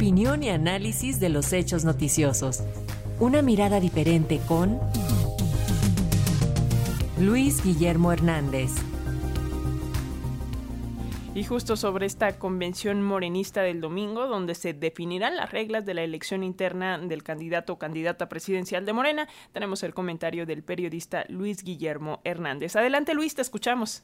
opinión y análisis de los hechos noticiosos. Una mirada diferente con Luis Guillermo Hernández. Y justo sobre esta convención morenista del domingo, donde se definirán las reglas de la elección interna del candidato o candidata presidencial de Morena, tenemos el comentario del periodista Luis Guillermo Hernández. Adelante Luis, te escuchamos.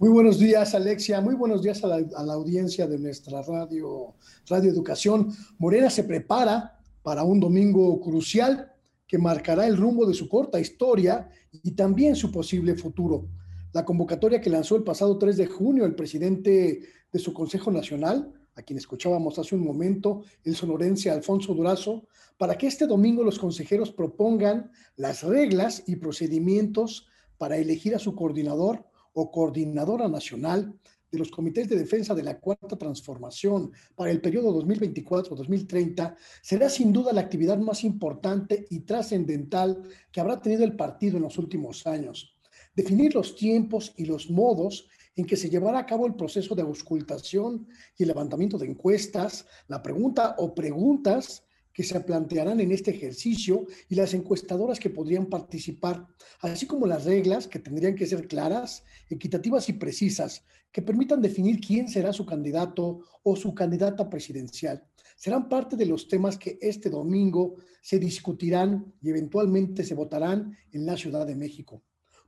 Muy buenos días, Alexia. Muy buenos días a la, audiencia de nuestra radio, radio Educación. Morena se prepara para un domingo crucial que marcará el rumbo de su corta historia y también su posible futuro. La convocatoria que lanzó el pasado 3 de junio el presidente de su Consejo Nacional, a quien escuchábamos hace un momento, el sonorense Alfonso Durazo, para que este domingo los consejeros propongan las reglas y procedimientos para elegir a su coordinador o coordinadora nacional de los comités de defensa de la cuarta transformación para el periodo 2024-2030 será sin duda la actividad más importante y trascendental que habrá tenido el partido en los últimos años. Definir los tiempos y los modos en que se llevará a cabo el proceso de auscultación y el levantamiento de encuestas, la pregunta o preguntas que se plantearán en este ejercicio y las encuestadoras que podrían participar, así como las reglas que tendrían que ser claras, equitativas y precisas, que permitan definir quién será su candidato o su candidata presidencial. Serán parte de los temas que este domingo se discutirán y eventualmente se votarán en la Ciudad de México.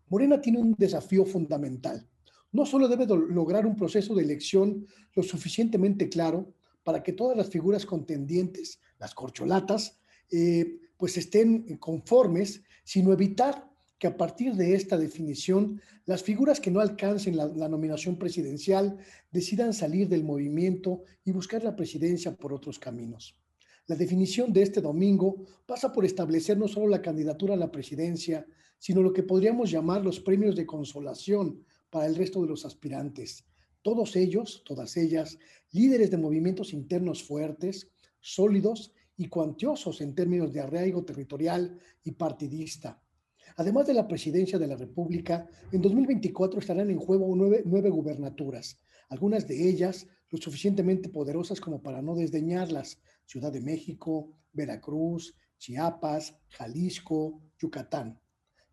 Morena tiene un desafío fundamental. No solo debe lograr un proceso de elección lo suficientemente claro para que todas las figuras contendientes las corcholatas, eh, pues estén conformes, sino evitar que a partir de esta definición las figuras que no alcancen la, la, nominación presidencial decidan salir del movimiento y buscar la presidencia por otros caminos. La definición de este domingo pasa por establecer no solo la candidatura a la presidencia, sino lo que podríamos llamar los premios de consolación para el resto de los aspirantes. Todos ellos, todas ellas, líderes de movimientos internos fuertes, sólidos y cuantiosos en términos de arraigo territorial y partidista. Además de la presidencia de la República, en 2024 estarán en juego nueve, nueve gubernaturas, algunas de ellas lo suficientemente poderosas como para no desdeñarlas, Ciudad de México, Veracruz, Chiapas, Jalisco, Yucatán.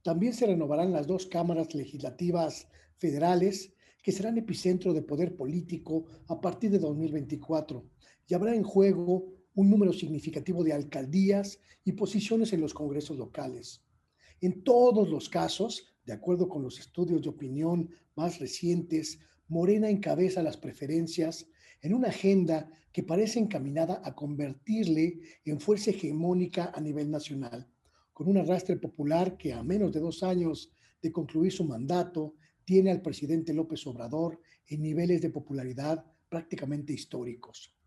También se renovarán las dos cámaras legislativas federales que serán epicentro de poder político a partir de 2024 y habrá en juego un número significativo de alcaldías y posiciones en los congresos locales. En todos los casos, de acuerdo con los estudios de opinión más recientes, Morena encabeza las preferencias en una agenda que parece encaminada a convertirle en fuerza hegemónica a nivel nacional, con un arrastre popular que a menos de dos años de concluir su mandato tiene al presidente López Obrador en niveles de popularidad prácticamente históricos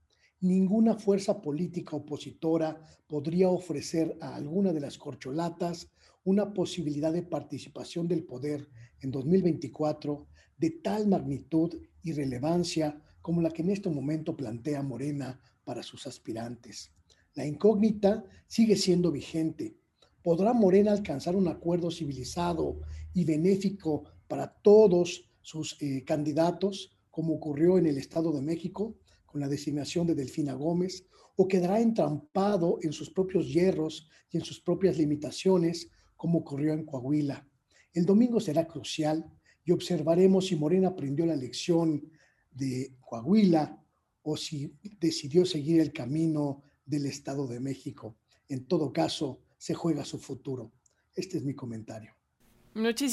ninguna fuerza política opositora podría ofrecer a alguna de las corcholatas una posibilidad de participación del poder en 2024 de tal magnitud y relevancia como la que en este momento plantea Morena para sus aspirantes. La incógnita sigue siendo vigente. ¿Podrá Morena alcanzar un acuerdo civilizado y benéfico para todos sus eh, candidatos, como ocurrió en el Estado de México? Con la designación de Delfina Gómez o quedará entrampado en sus propios hierros y en sus propias limitaciones, como ocurrió en Coahuila. El domingo será crucial y observaremos si Morena aprendió la lección de Coahuila o si decidió seguir el camino del Estado de México. En todo caso, se juega su futuro. Este es mi comentario. Muchísimas